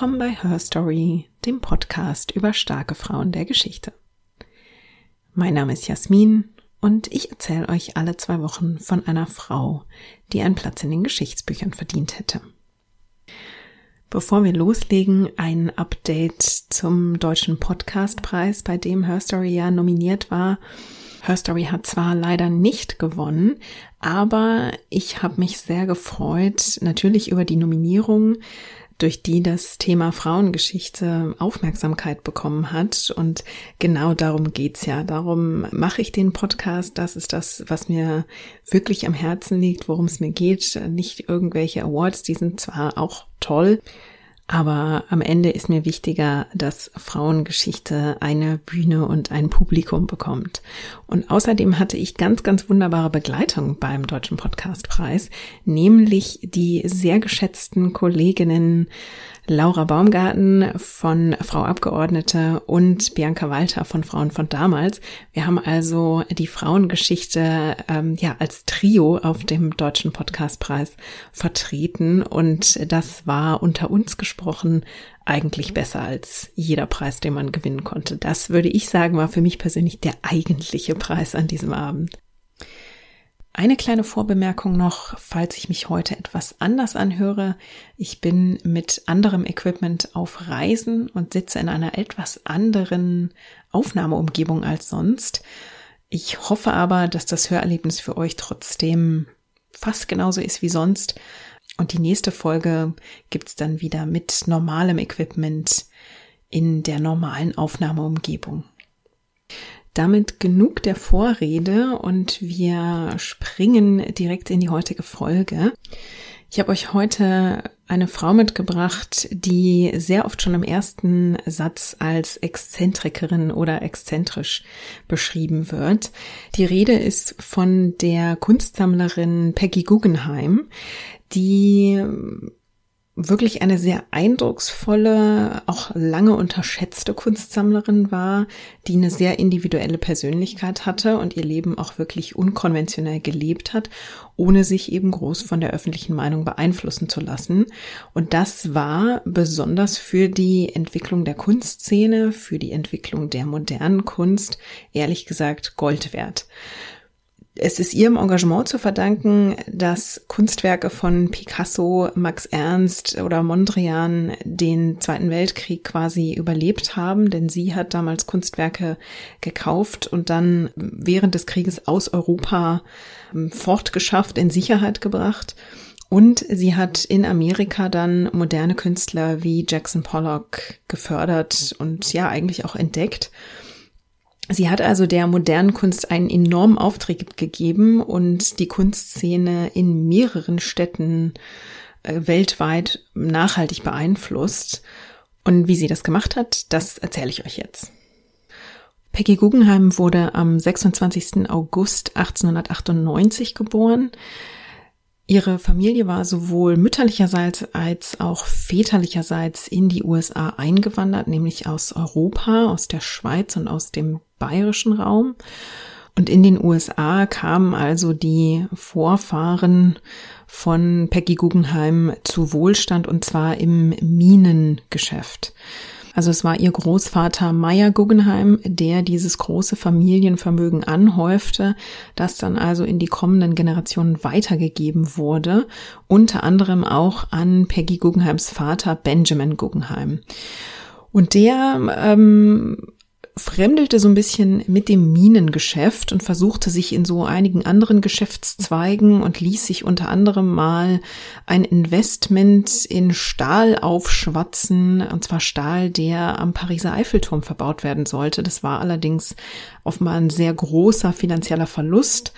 Willkommen bei Her Story, dem Podcast über starke Frauen der Geschichte. Mein Name ist Jasmin und ich erzähle euch alle zwei Wochen von einer Frau, die einen Platz in den Geschichtsbüchern verdient hätte. Bevor wir loslegen, ein Update zum Deutschen Podcastpreis, bei dem Her Story ja nominiert war. Her Story hat zwar leider nicht gewonnen, aber ich habe mich sehr gefreut, natürlich über die Nominierung, durch die das Thema Frauengeschichte Aufmerksamkeit bekommen hat. Und genau darum geht's ja. Darum mache ich den Podcast. Das ist das, was mir wirklich am Herzen liegt, worum es mir geht. Nicht irgendwelche Awards, die sind zwar auch toll, aber am Ende ist mir wichtiger, dass Frauengeschichte eine Bühne und ein Publikum bekommt. Und außerdem hatte ich ganz, ganz wunderbare Begleitung beim Deutschen Podcastpreis, nämlich die sehr geschätzten Kolleginnen Laura Baumgarten von Frau Abgeordnete und Bianca Walter von Frauen von damals. Wir haben also die Frauengeschichte ähm, ja als Trio auf dem Deutschen Podcastpreis vertreten und das war unter uns gesprochen eigentlich besser als jeder Preis, den man gewinnen konnte. Das würde ich sagen, war für mich persönlich der eigentliche Preis an diesem Abend. Eine kleine Vorbemerkung noch, falls ich mich heute etwas anders anhöre. Ich bin mit anderem Equipment auf Reisen und sitze in einer etwas anderen Aufnahmeumgebung als sonst. Ich hoffe aber, dass das Hörerlebnis für euch trotzdem fast genauso ist wie sonst. Und die nächste Folge gibt's dann wieder mit normalem Equipment in der normalen Aufnahmeumgebung. Damit genug der Vorrede und wir springen direkt in die heutige Folge. Ich habe euch heute eine Frau mitgebracht, die sehr oft schon im ersten Satz als Exzentrikerin oder exzentrisch beschrieben wird. Die Rede ist von der Kunstsammlerin Peggy Guggenheim, die wirklich eine sehr eindrucksvolle, auch lange unterschätzte Kunstsammlerin war, die eine sehr individuelle Persönlichkeit hatte und ihr Leben auch wirklich unkonventionell gelebt hat, ohne sich eben groß von der öffentlichen Meinung beeinflussen zu lassen. Und das war besonders für die Entwicklung der Kunstszene, für die Entwicklung der modernen Kunst, ehrlich gesagt Gold wert. Es ist ihrem Engagement zu verdanken, dass Kunstwerke von Picasso, Max Ernst oder Mondrian den Zweiten Weltkrieg quasi überlebt haben, denn sie hat damals Kunstwerke gekauft und dann während des Krieges aus Europa ähm, fortgeschafft, in Sicherheit gebracht. Und sie hat in Amerika dann moderne Künstler wie Jackson Pollock gefördert und ja eigentlich auch entdeckt. Sie hat also der modernen Kunst einen enormen Auftrieb gegeben und die Kunstszene in mehreren Städten äh, weltweit nachhaltig beeinflusst. Und wie sie das gemacht hat, das erzähle ich euch jetzt. Peggy Guggenheim wurde am 26. August 1898 geboren. Ihre Familie war sowohl mütterlicherseits als auch väterlicherseits in die USA eingewandert, nämlich aus Europa, aus der Schweiz und aus dem bayerischen Raum. Und in den USA kamen also die Vorfahren von Peggy Guggenheim zu Wohlstand und zwar im Minengeschäft. Also es war ihr Großvater Meyer Guggenheim, der dieses große Familienvermögen anhäufte, das dann also in die kommenden Generationen weitergegeben wurde, unter anderem auch an Peggy Guggenheims Vater Benjamin Guggenheim. Und der ähm, fremdelte so ein bisschen mit dem Minengeschäft und versuchte sich in so einigen anderen Geschäftszweigen und ließ sich unter anderem mal ein Investment in Stahl aufschwatzen, und zwar Stahl, der am Pariser Eiffelturm verbaut werden sollte. Das war allerdings offenbar ein sehr großer finanzieller Verlust.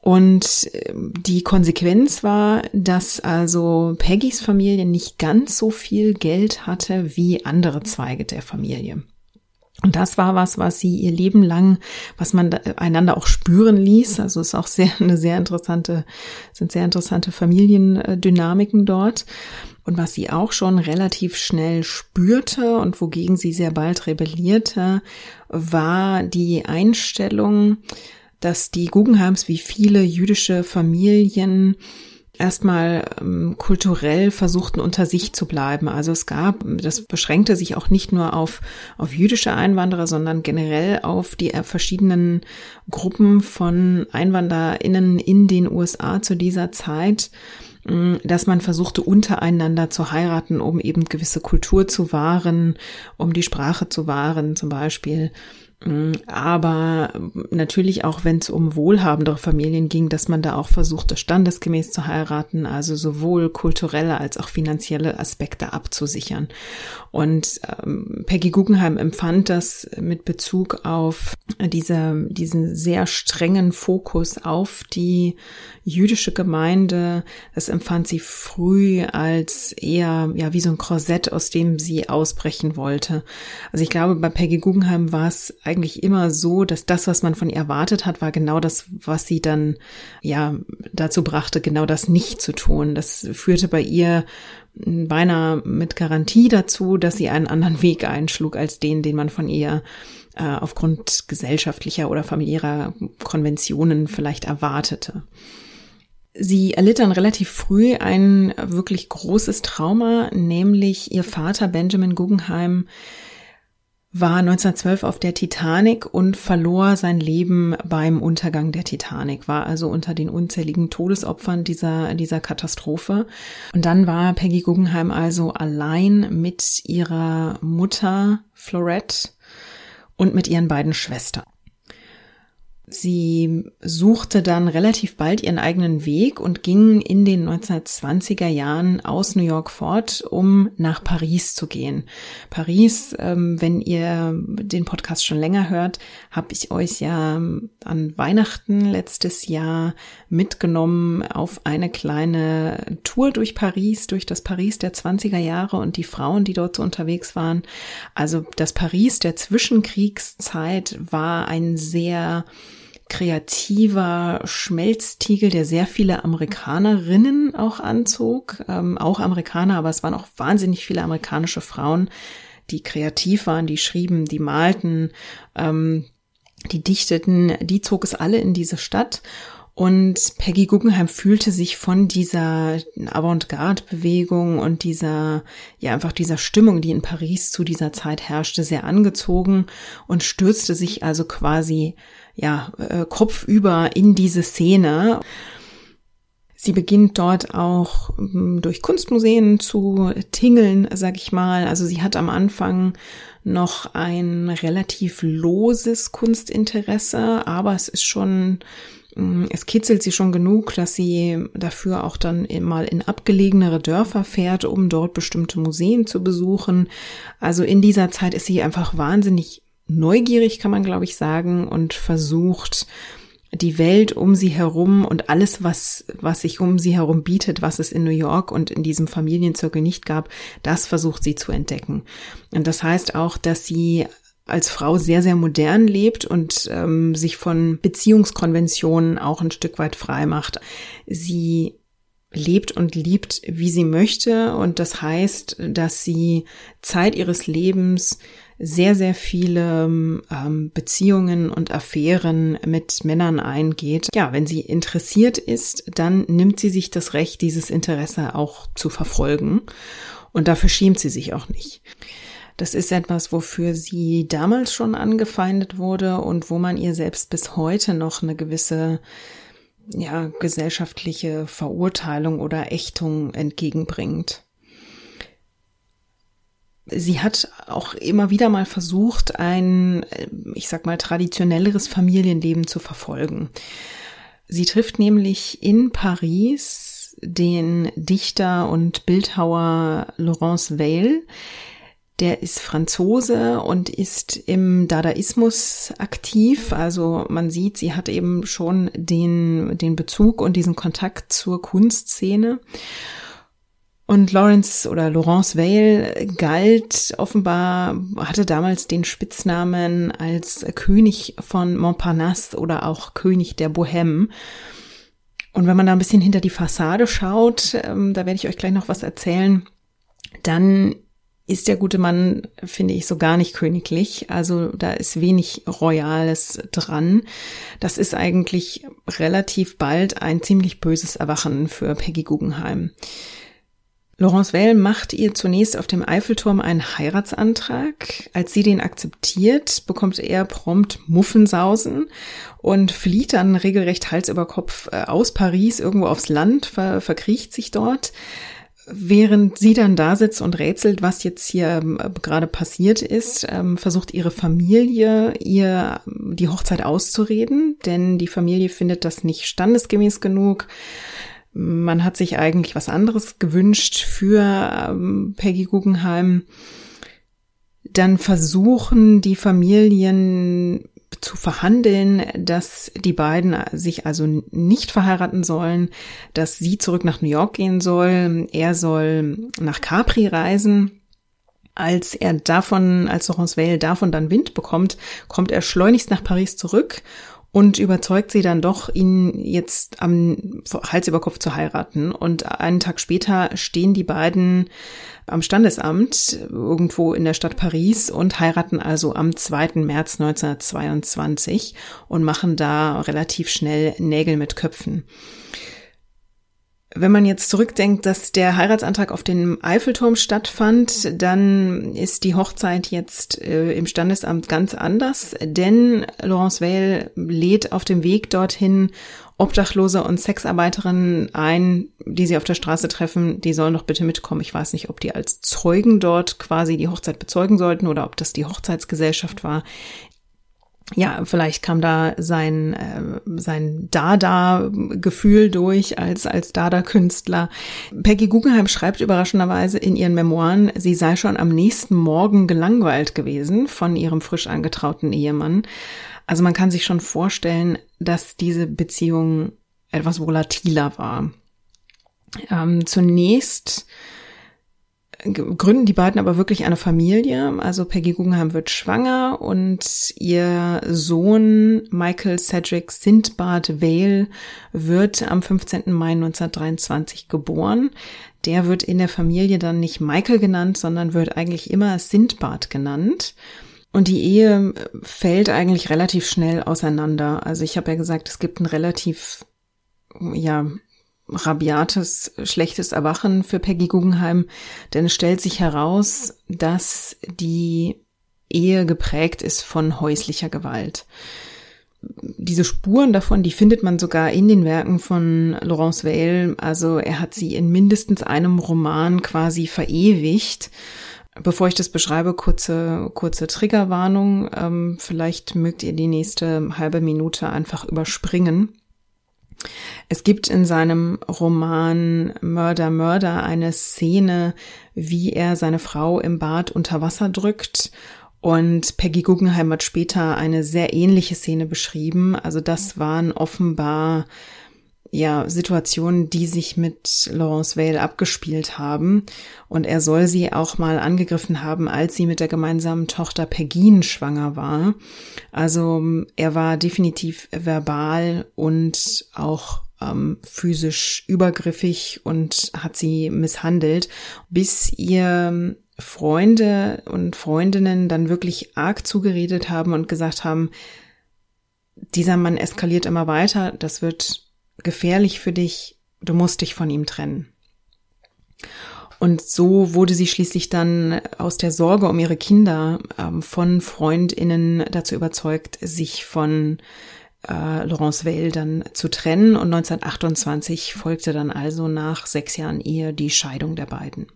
Und ähm, die Konsequenz war, dass also Peggys Familie nicht ganz so viel Geld hatte wie andere Zweige der Familie. Und das war was, was sie ihr Leben lang, was man einander auch spüren ließ. Also ist auch sehr, eine sehr interessante, sind sehr interessante Familiendynamiken dort. Und was sie auch schon relativ schnell spürte und wogegen sie sehr bald rebellierte, war die Einstellung, dass die Guggenheims wie viele jüdische Familien erstmal ähm, kulturell versuchten unter sich zu bleiben. Also es gab, das beschränkte sich auch nicht nur auf, auf jüdische Einwanderer, sondern generell auf die äh, verschiedenen Gruppen von EinwanderInnen in den USA zu dieser Zeit dass man versuchte untereinander zu heiraten, um eben gewisse Kultur zu wahren, um die Sprache zu wahren zum Beispiel. Mm, aber natürlich auch, wenn es um wohlhabendere Familien ging, dass man da auch versuchte, standesgemäß zu heiraten, also sowohl kulturelle als auch finanzielle Aspekte abzusichern. Und ähm, Peggy Guggenheim empfand das mit Bezug auf diese, diesen sehr strengen Fokus auf die jüdische Gemeinde. Das empfand sie früh als eher, ja, wie so ein Korsett, aus dem sie ausbrechen wollte. Also ich glaube, bei Peggy Guggenheim war es eigentlich immer so, dass das, was man von ihr erwartet hat, war genau das, was sie dann ja dazu brachte, genau das nicht zu tun. Das führte bei ihr beinahe mit Garantie dazu, dass sie einen anderen Weg einschlug als den, den man von ihr äh, aufgrund gesellschaftlicher oder familiärer Konventionen vielleicht erwartete. Sie erlitt dann relativ früh ein wirklich großes Trauma, nämlich ihr Vater Benjamin Guggenheim war 1912 auf der Titanic und verlor sein Leben beim Untergang der Titanic, war also unter den unzähligen Todesopfern dieser, dieser Katastrophe. Und dann war Peggy Guggenheim also allein mit ihrer Mutter Florette und mit ihren beiden Schwestern. Sie suchte dann relativ bald ihren eigenen Weg und ging in den 1920er Jahren aus New York fort, um nach Paris zu gehen. Paris, ähm, wenn ihr den Podcast schon länger hört, habe ich euch ja an Weihnachten letztes Jahr mitgenommen auf eine kleine Tour durch Paris, durch das Paris der 20er Jahre und die Frauen, die dort so unterwegs waren. Also das Paris der Zwischenkriegszeit war ein sehr kreativer Schmelztiegel, der sehr viele Amerikanerinnen auch anzog, ähm, auch Amerikaner, aber es waren auch wahnsinnig viele amerikanische Frauen, die kreativ waren, die schrieben, die malten, ähm, die dichteten, die zog es alle in diese Stadt. Und Peggy Guggenheim fühlte sich von dieser Avantgarde-Bewegung und dieser, ja, einfach dieser Stimmung, die in Paris zu dieser Zeit herrschte, sehr angezogen und stürzte sich also quasi ja, äh, kopfüber in diese Szene. Sie beginnt dort auch ähm, durch Kunstmuseen zu tingeln, sag ich mal. Also sie hat am Anfang noch ein relativ loses Kunstinteresse, aber es ist schon, ähm, es kitzelt sie schon genug, dass sie dafür auch dann mal in abgelegenere Dörfer fährt, um dort bestimmte Museen zu besuchen. Also in dieser Zeit ist sie einfach wahnsinnig neugierig, kann man glaube ich sagen, und versucht, die Welt um sie herum und alles, was, was sich um sie herum bietet, was es in New York und in diesem Familienzirkel nicht gab, das versucht sie zu entdecken. Und das heißt auch, dass sie als Frau sehr, sehr modern lebt und ähm, sich von Beziehungskonventionen auch ein Stück weit frei macht. Sie lebt und liebt, wie sie möchte. Und das heißt, dass sie Zeit ihres Lebens sehr, sehr viele ähm, Beziehungen und Affären mit Männern eingeht. Ja, wenn sie interessiert ist, dann nimmt sie sich das Recht, dieses Interesse auch zu verfolgen. Und dafür schämt sie sich auch nicht. Das ist etwas, wofür sie damals schon angefeindet wurde und wo man ihr selbst bis heute noch eine gewisse ja, gesellschaftliche Verurteilung oder Ächtung entgegenbringt. Sie hat auch immer wieder mal versucht, ein, ich sag mal, traditionelleres Familienleben zu verfolgen. Sie trifft nämlich in Paris den Dichter und Bildhauer Laurence Weil. Der ist Franzose und ist im Dadaismus aktiv. Also man sieht, sie hat eben schon den, den Bezug und diesen Kontakt zur Kunstszene. Und Lawrence oder Laurence Vale galt offenbar, hatte damals den Spitznamen als König von Montparnasse oder auch König der Bohème. Und wenn man da ein bisschen hinter die Fassade schaut, ähm, da werde ich euch gleich noch was erzählen, dann ist der gute Mann, finde ich, so gar nicht königlich. Also da ist wenig Royales dran. Das ist eigentlich relativ bald ein ziemlich böses Erwachen für Peggy Guggenheim. Laurence Well macht ihr zunächst auf dem Eiffelturm einen Heiratsantrag. Als sie den akzeptiert, bekommt er prompt Muffensausen und flieht dann regelrecht Hals über Kopf äh, aus Paris irgendwo aufs Land, ver verkriecht sich dort. Während sie dann da sitzt und rätselt, was jetzt hier ähm, gerade passiert ist, ähm, versucht ihre Familie ihr die Hochzeit auszureden, denn die Familie findet das nicht standesgemäß genug. Man hat sich eigentlich was anderes gewünscht für ähm, Peggy Guggenheim. Dann versuchen die Familien zu verhandeln, dass die beiden sich also nicht verheiraten sollen, dass sie zurück nach New York gehen soll, er soll nach Capri reisen. Als er davon, als Laurence Vale davon dann Wind bekommt, kommt er schleunigst nach Paris zurück und überzeugt sie dann doch, ihn jetzt am Hals über Kopf zu heiraten. Und einen Tag später stehen die beiden am Standesamt irgendwo in der Stadt Paris und heiraten also am 2. März 1922 und machen da relativ schnell Nägel mit Köpfen. Wenn man jetzt zurückdenkt, dass der Heiratsantrag auf dem Eiffelturm stattfand, dann ist die Hochzeit jetzt äh, im Standesamt ganz anders, denn Laurence Vale lädt auf dem Weg dorthin Obdachlose und Sexarbeiterinnen ein, die sie auf der Straße treffen, die sollen doch bitte mitkommen. Ich weiß nicht, ob die als Zeugen dort quasi die Hochzeit bezeugen sollten oder ob das die Hochzeitsgesellschaft war. Ja, vielleicht kam da sein, äh, sein Dada-Gefühl durch als, als Dada-Künstler. Peggy Guggenheim schreibt überraschenderweise in ihren Memoiren, sie sei schon am nächsten Morgen gelangweilt gewesen von ihrem frisch angetrauten Ehemann. Also man kann sich schon vorstellen, dass diese Beziehung etwas volatiler war. Ähm, zunächst gründen die beiden aber wirklich eine Familie. Also Peggy Guggenheim wird schwanger und ihr Sohn Michael Cedric Sindbad Vale wird am 15. Mai 1923 geboren. Der wird in der Familie dann nicht Michael genannt, sondern wird eigentlich immer Sindbad genannt. Und die Ehe fällt eigentlich relativ schnell auseinander. Also ich habe ja gesagt, es gibt ein relativ, ja, rabiates, schlechtes Erwachen für Peggy Guggenheim, denn es stellt sich heraus, dass die Ehe geprägt ist von häuslicher Gewalt. Diese Spuren davon, die findet man sogar in den Werken von Laurence Vale. Also er hat sie in mindestens einem Roman quasi verewigt. Bevor ich das beschreibe, kurze, kurze Triggerwarnung. Ähm, vielleicht mögt ihr die nächste halbe Minute einfach überspringen. Es gibt in seinem Roman Mörder, Mörder eine Szene, wie er seine Frau im Bad unter Wasser drückt und Peggy Guggenheim hat später eine sehr ähnliche Szene beschrieben. Also das waren offenbar ja, Situationen, die sich mit Laurence Vale abgespielt haben. Und er soll sie auch mal angegriffen haben, als sie mit der gemeinsamen Tochter Pegine schwanger war. Also er war definitiv verbal und auch ähm, physisch übergriffig und hat sie misshandelt, bis ihr Freunde und Freundinnen dann wirklich arg zugeredet haben und gesagt haben, dieser Mann eskaliert immer weiter, das wird gefährlich für dich, du musst dich von ihm trennen. Und so wurde sie schließlich dann aus der Sorge um ihre Kinder ähm, von Freundinnen dazu überzeugt, sich von äh, Laurence Vale dann zu trennen. Und 1928 folgte dann also nach sechs Jahren Ehe die Scheidung der beiden.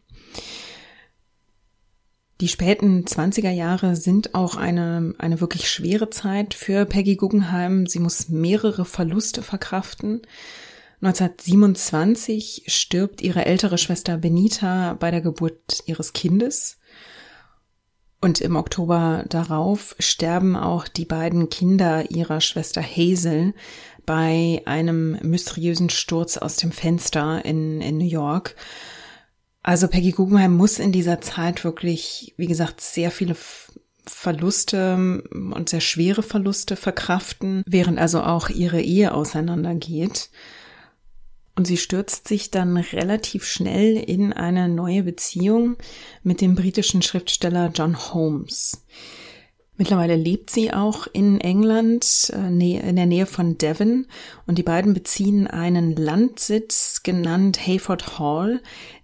Die späten 20er Jahre sind auch eine, eine wirklich schwere Zeit für Peggy Guggenheim. Sie muss mehrere Verluste verkraften. 1927 stirbt ihre ältere Schwester Benita bei der Geburt ihres Kindes. Und im Oktober darauf sterben auch die beiden Kinder ihrer Schwester Hazel bei einem mysteriösen Sturz aus dem Fenster in, in New York. Also Peggy Guggenheim muss in dieser Zeit wirklich, wie gesagt, sehr viele Verluste und sehr schwere Verluste verkraften, während also auch ihre Ehe auseinandergeht. Und sie stürzt sich dann relativ schnell in eine neue Beziehung mit dem britischen Schriftsteller John Holmes. Mittlerweile lebt sie auch in England, äh, in der Nähe von Devon, und die beiden beziehen einen Landsitz genannt Hayford Hall,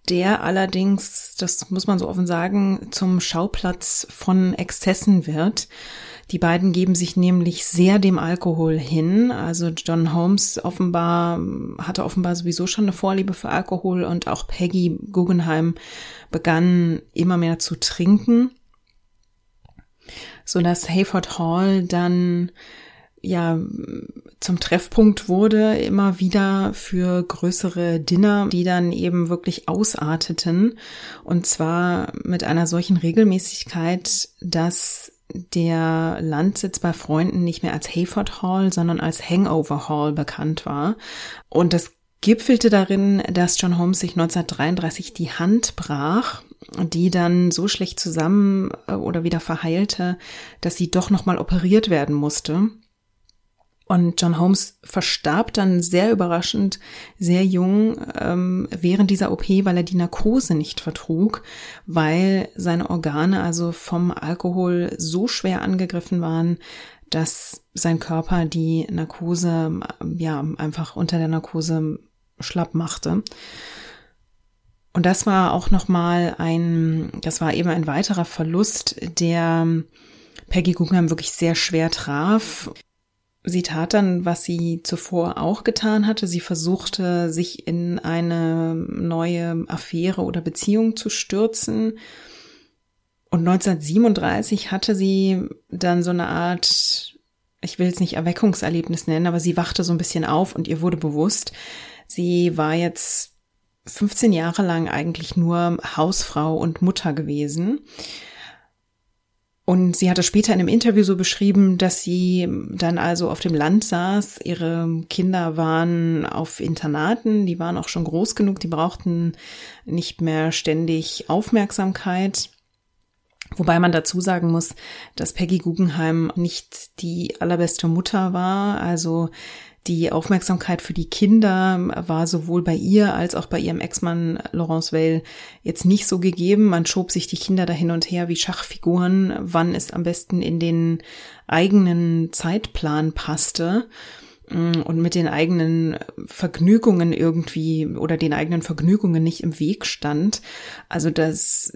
der allerdings, das muss man so offen sagen, zum Schauplatz von Exzessen wird. Die beiden geben sich nämlich sehr dem Alkohol hin. Also John Holmes offenbar hatte offenbar sowieso schon eine Vorliebe für Alkohol und auch Peggy Guggenheim begann immer mehr zu trinken, so dass Hayford Hall dann ja zum Treffpunkt wurde, immer wieder für größere Dinner, die dann eben wirklich ausarteten. Und zwar mit einer solchen Regelmäßigkeit, dass der Landsitz bei Freunden nicht mehr als Hayford Hall, sondern als Hangover Hall bekannt war. Und das gipfelte darin, dass John Holmes sich 1933 die Hand brach, die dann so schlecht zusammen äh, oder wieder verheilte, dass sie doch nochmal operiert werden musste. Und John Holmes verstarb dann sehr überraschend, sehr jung ähm, während dieser OP, weil er die Narkose nicht vertrug, weil seine Organe also vom Alkohol so schwer angegriffen waren, dass sein Körper die Narkose ja einfach unter der Narkose schlapp machte. Und das war auch nochmal ein, das war eben ein weiterer Verlust, der Peggy Guggenheim wirklich sehr schwer traf. Sie tat dann, was sie zuvor auch getan hatte. Sie versuchte, sich in eine neue Affäre oder Beziehung zu stürzen. Und 1937 hatte sie dann so eine Art, ich will es nicht Erweckungserlebnis nennen, aber sie wachte so ein bisschen auf und ihr wurde bewusst, sie war jetzt 15 Jahre lang eigentlich nur Hausfrau und Mutter gewesen und sie hatte später in einem Interview so beschrieben, dass sie dann also auf dem Land saß. Ihre Kinder waren auf Internaten, die waren auch schon groß genug, die brauchten nicht mehr ständig Aufmerksamkeit. Wobei man dazu sagen muss, dass Peggy Guggenheim nicht die allerbeste Mutter war. Also die Aufmerksamkeit für die Kinder war sowohl bei ihr als auch bei ihrem Ex-Mann Laurence Weil jetzt nicht so gegeben. Man schob sich die Kinder da hin und her wie Schachfiguren, wann es am besten in den eigenen Zeitplan passte. Mm, und mit den eigenen Vergnügungen irgendwie oder den eigenen Vergnügungen nicht im Weg stand. Also dass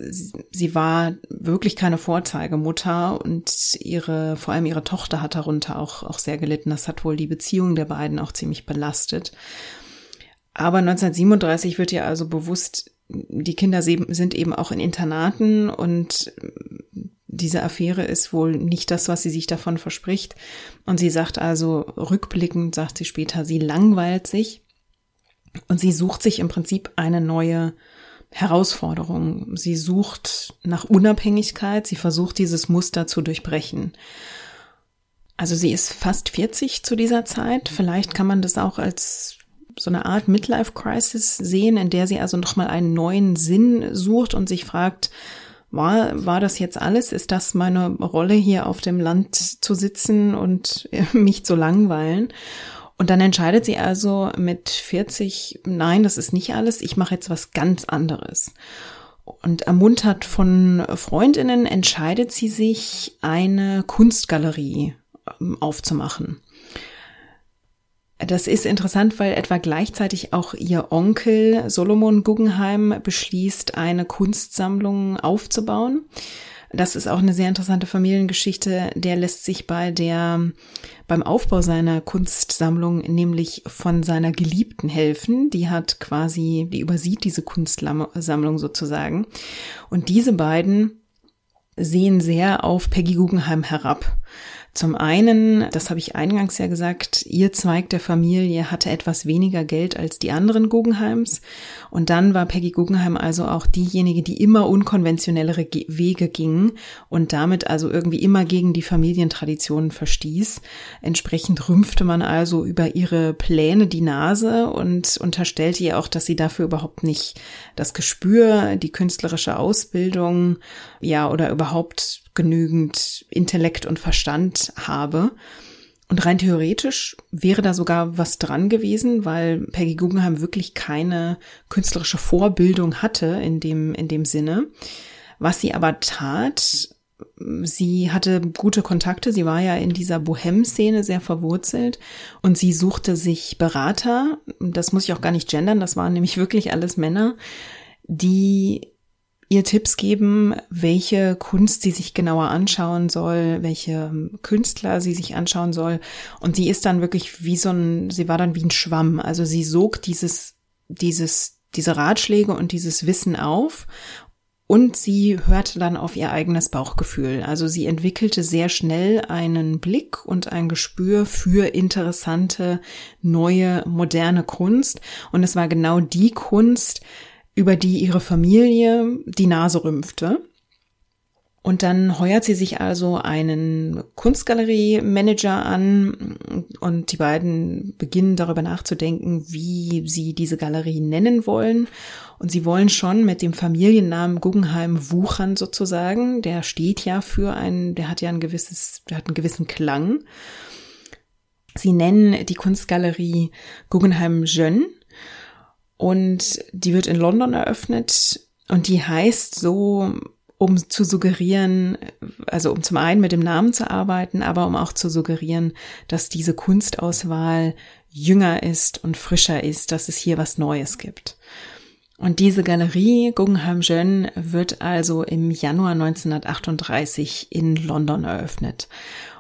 sie war wirklich keine Vorzeigemutter und ihre, vor allem ihre Tochter hat darunter auch, auch sehr gelitten. Das hat wohl die Beziehung der beiden auch ziemlich belastet. Aber 1937 wird ihr also bewusst, die Kinder sind eben auch in Internaten und diese Affäre ist wohl nicht das, was sie sich davon verspricht. Und sie sagt also, rückblickend sagt sie später, sie langweilt sich und sie sucht sich im Prinzip eine neue Herausforderung. Sie sucht nach Unabhängigkeit, sie versucht dieses Muster zu durchbrechen. Also sie ist fast 40 zu dieser Zeit. Vielleicht kann man das auch als so eine Art Midlife Crisis sehen, in der sie also nochmal einen neuen Sinn sucht und sich fragt, war, war das jetzt alles? Ist das meine Rolle hier auf dem Land zu sitzen und mich zu langweilen? Und dann entscheidet sie also mit 40, nein, das ist nicht alles, ich mache jetzt was ganz anderes. Und ermuntert von Freundinnen entscheidet sie sich, eine Kunstgalerie ähm, aufzumachen. Das ist interessant, weil etwa gleichzeitig auch ihr Onkel Solomon Guggenheim beschließt, eine Kunstsammlung aufzubauen. Das ist auch eine sehr interessante Familiengeschichte. Der lässt sich bei der, beim Aufbau seiner Kunstsammlung nämlich von seiner Geliebten helfen. Die hat quasi, die übersieht diese Kunstsammlung sozusagen. Und diese beiden sehen sehr auf Peggy Guggenheim herab. Zum einen, das habe ich eingangs ja gesagt, ihr Zweig der Familie hatte etwas weniger Geld als die anderen Guggenheims. Und dann war Peggy Guggenheim also auch diejenige, die immer unkonventionellere Wege ging und damit also irgendwie immer gegen die Familientraditionen verstieß. Entsprechend rümpfte man also über ihre Pläne die Nase und unterstellte ihr auch, dass sie dafür überhaupt nicht das Gespür, die künstlerische Ausbildung, ja, oder überhaupt genügend Intellekt und Verstand habe. Und rein theoretisch wäre da sogar was dran gewesen, weil Peggy Guggenheim wirklich keine künstlerische Vorbildung hatte in dem, in dem Sinne. Was sie aber tat, sie hatte gute Kontakte, sie war ja in dieser Bohem-Szene sehr verwurzelt und sie suchte sich Berater, das muss ich auch gar nicht gendern, das waren nämlich wirklich alles Männer, die ihr Tipps geben, welche Kunst sie sich genauer anschauen soll, welche Künstler sie sich anschauen soll. Und sie ist dann wirklich wie so ein, sie war dann wie ein Schwamm. Also sie sog dieses, dieses, diese Ratschläge und dieses Wissen auf und sie hörte dann auf ihr eigenes Bauchgefühl. Also sie entwickelte sehr schnell einen Blick und ein Gespür für interessante, neue, moderne Kunst. Und es war genau die Kunst, über die ihre Familie die Nase rümpfte. Und dann heuert sie sich also einen Kunstgalerie-Manager an und die beiden beginnen darüber nachzudenken, wie sie diese Galerie nennen wollen. Und sie wollen schon mit dem Familiennamen Guggenheim wuchern sozusagen. Der steht ja für einen, der hat ja ein gewisses, der hat einen gewissen Klang. Sie nennen die Kunstgalerie Guggenheim Jeune und die wird in London eröffnet und die heißt so, um zu suggerieren, also um zum einen mit dem Namen zu arbeiten, aber um auch zu suggerieren, dass diese Kunstauswahl jünger ist und frischer ist, dass es hier was Neues gibt. Und diese Galerie Guggenheim Jeune wird also im Januar 1938 in London eröffnet.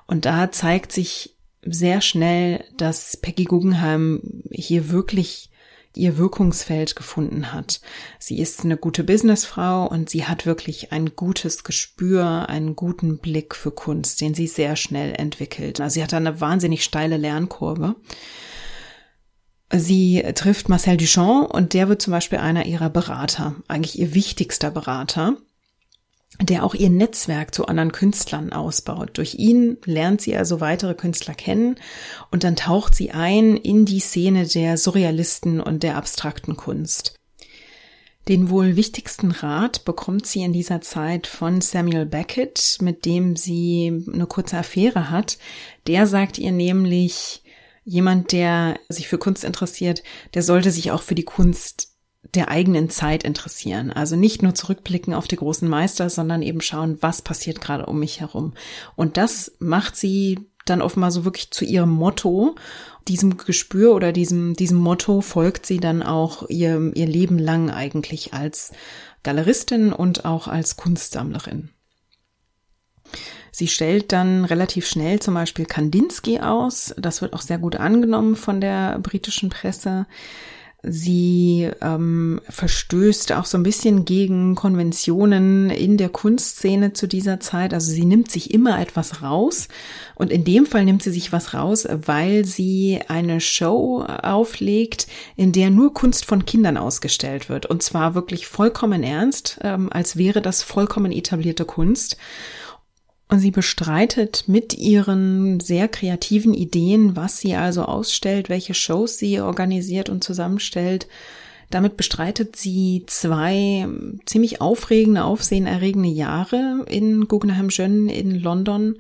Und da zeigt sich sehr schnell, dass Peggy Guggenheim hier wirklich ihr Wirkungsfeld gefunden hat. Sie ist eine gute Businessfrau und sie hat wirklich ein gutes Gespür, einen guten Blick für Kunst, den sie sehr schnell entwickelt. Also sie hat eine wahnsinnig steile Lernkurve. Sie trifft Marcel Duchamp und der wird zum Beispiel einer ihrer Berater, eigentlich ihr wichtigster Berater der auch ihr Netzwerk zu anderen Künstlern ausbaut. Durch ihn lernt sie also weitere Künstler kennen und dann taucht sie ein in die Szene der Surrealisten und der abstrakten Kunst. Den wohl wichtigsten Rat bekommt sie in dieser Zeit von Samuel Beckett, mit dem sie eine kurze Affäre hat. Der sagt ihr nämlich, jemand, der sich für Kunst interessiert, der sollte sich auch für die Kunst der eigenen Zeit interessieren. Also nicht nur zurückblicken auf die großen Meister, sondern eben schauen, was passiert gerade um mich herum. Und das macht sie dann offenbar so wirklich zu ihrem Motto. Diesem Gespür oder diesem, diesem Motto folgt sie dann auch ihr, ihr Leben lang eigentlich als Galeristin und auch als Kunstsammlerin. Sie stellt dann relativ schnell zum Beispiel Kandinsky aus. Das wird auch sehr gut angenommen von der britischen Presse. Sie ähm, verstößt auch so ein bisschen gegen Konventionen in der Kunstszene zu dieser Zeit. Also sie nimmt sich immer etwas raus. Und in dem Fall nimmt sie sich was raus, weil sie eine Show auflegt, in der nur Kunst von Kindern ausgestellt wird. Und zwar wirklich vollkommen ernst, ähm, als wäre das vollkommen etablierte Kunst. Und sie bestreitet mit ihren sehr kreativen Ideen, was sie also ausstellt, welche Shows sie organisiert und zusammenstellt. Damit bestreitet sie zwei ziemlich aufregende, aufsehenerregende Jahre in Guggenheim Jeune in London.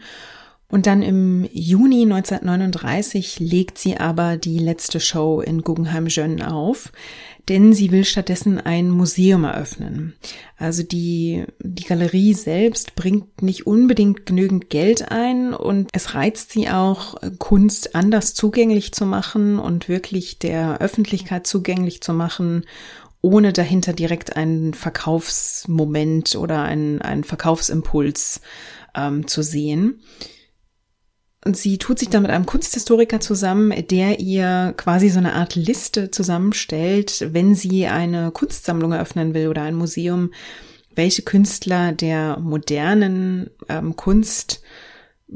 Und dann im Juni 1939 legt sie aber die letzte Show in Guggenheim Jeune auf denn sie will stattdessen ein Museum eröffnen. Also die, die Galerie selbst bringt nicht unbedingt genügend Geld ein und es reizt sie auch, Kunst anders zugänglich zu machen und wirklich der Öffentlichkeit zugänglich zu machen, ohne dahinter direkt einen Verkaufsmoment oder einen, einen Verkaufsimpuls ähm, zu sehen. Und sie tut sich dann mit einem Kunsthistoriker zusammen, der ihr quasi so eine Art Liste zusammenstellt, wenn sie eine Kunstsammlung eröffnen will oder ein Museum, welche Künstler der modernen ähm, Kunst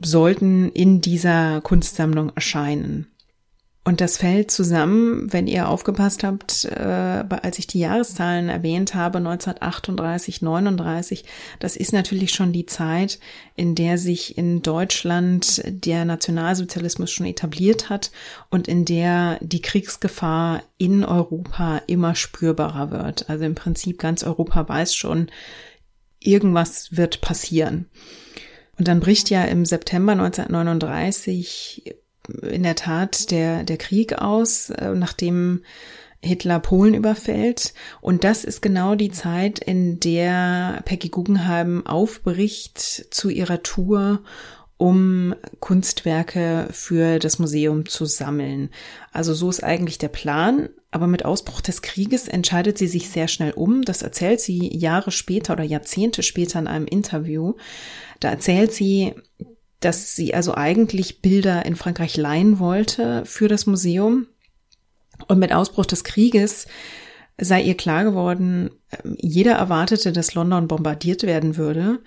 sollten in dieser Kunstsammlung erscheinen. Und das fällt zusammen, wenn ihr aufgepasst habt, äh, als ich die Jahreszahlen erwähnt habe, 1938, 39, das ist natürlich schon die Zeit, in der sich in Deutschland der Nationalsozialismus schon etabliert hat und in der die Kriegsgefahr in Europa immer spürbarer wird. Also im Prinzip ganz Europa weiß schon, irgendwas wird passieren. Und dann bricht ja im September 1939 in der Tat der, der Krieg aus, äh, nachdem Hitler Polen überfällt. Und das ist genau die Zeit, in der Peggy Guggenheim aufbricht zu ihrer Tour um Kunstwerke für das Museum zu sammeln. Also so ist eigentlich der Plan. Aber mit Ausbruch des Krieges entscheidet sie sich sehr schnell um. Das erzählt sie Jahre später oder Jahrzehnte später in einem Interview. Da erzählt sie, dass sie also eigentlich Bilder in Frankreich leihen wollte für das Museum. Und mit Ausbruch des Krieges sei ihr klar geworden, jeder erwartete, dass London bombardiert werden würde.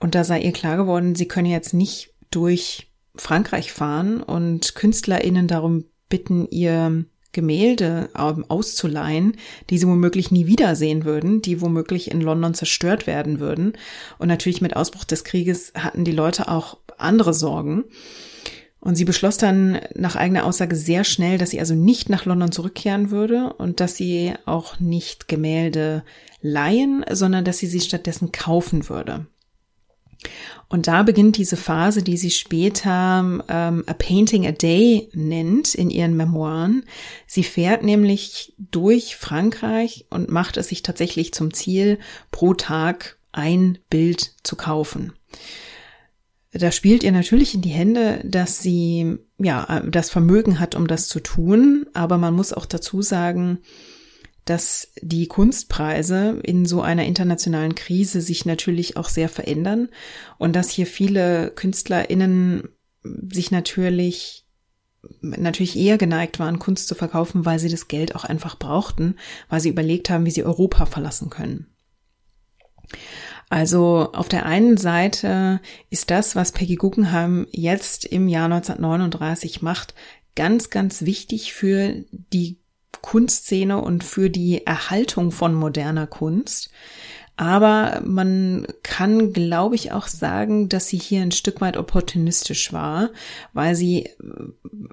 Und da sei ihr klar geworden, sie könne jetzt nicht durch Frankreich fahren und KünstlerInnen darum bitten, ihr Gemälde auszuleihen, die sie womöglich nie wiedersehen würden, die womöglich in London zerstört werden würden. Und natürlich mit Ausbruch des Krieges hatten die Leute auch andere Sorgen. Und sie beschloss dann nach eigener Aussage sehr schnell, dass sie also nicht nach London zurückkehren würde und dass sie auch nicht Gemälde leihen, sondern dass sie sie stattdessen kaufen würde. Und da beginnt diese Phase, die sie später ähm, A Painting a Day nennt in ihren Memoiren. Sie fährt nämlich durch Frankreich und macht es sich tatsächlich zum Ziel, pro Tag ein Bild zu kaufen. Da spielt ihr natürlich in die Hände, dass sie ja das Vermögen hat, um das zu tun. Aber man muss auch dazu sagen, dass die Kunstpreise in so einer internationalen Krise sich natürlich auch sehr verändern und dass hier viele KünstlerInnen sich natürlich natürlich eher geneigt waren, Kunst zu verkaufen, weil sie das Geld auch einfach brauchten, weil sie überlegt haben, wie sie Europa verlassen können. Also auf der einen Seite ist das, was Peggy Guggenheim jetzt im Jahr 1939 macht, ganz, ganz wichtig für die Kunstszene und für die Erhaltung von moderner Kunst. Aber man kann, glaube ich, auch sagen, dass sie hier ein Stück weit opportunistisch war, weil sie äh,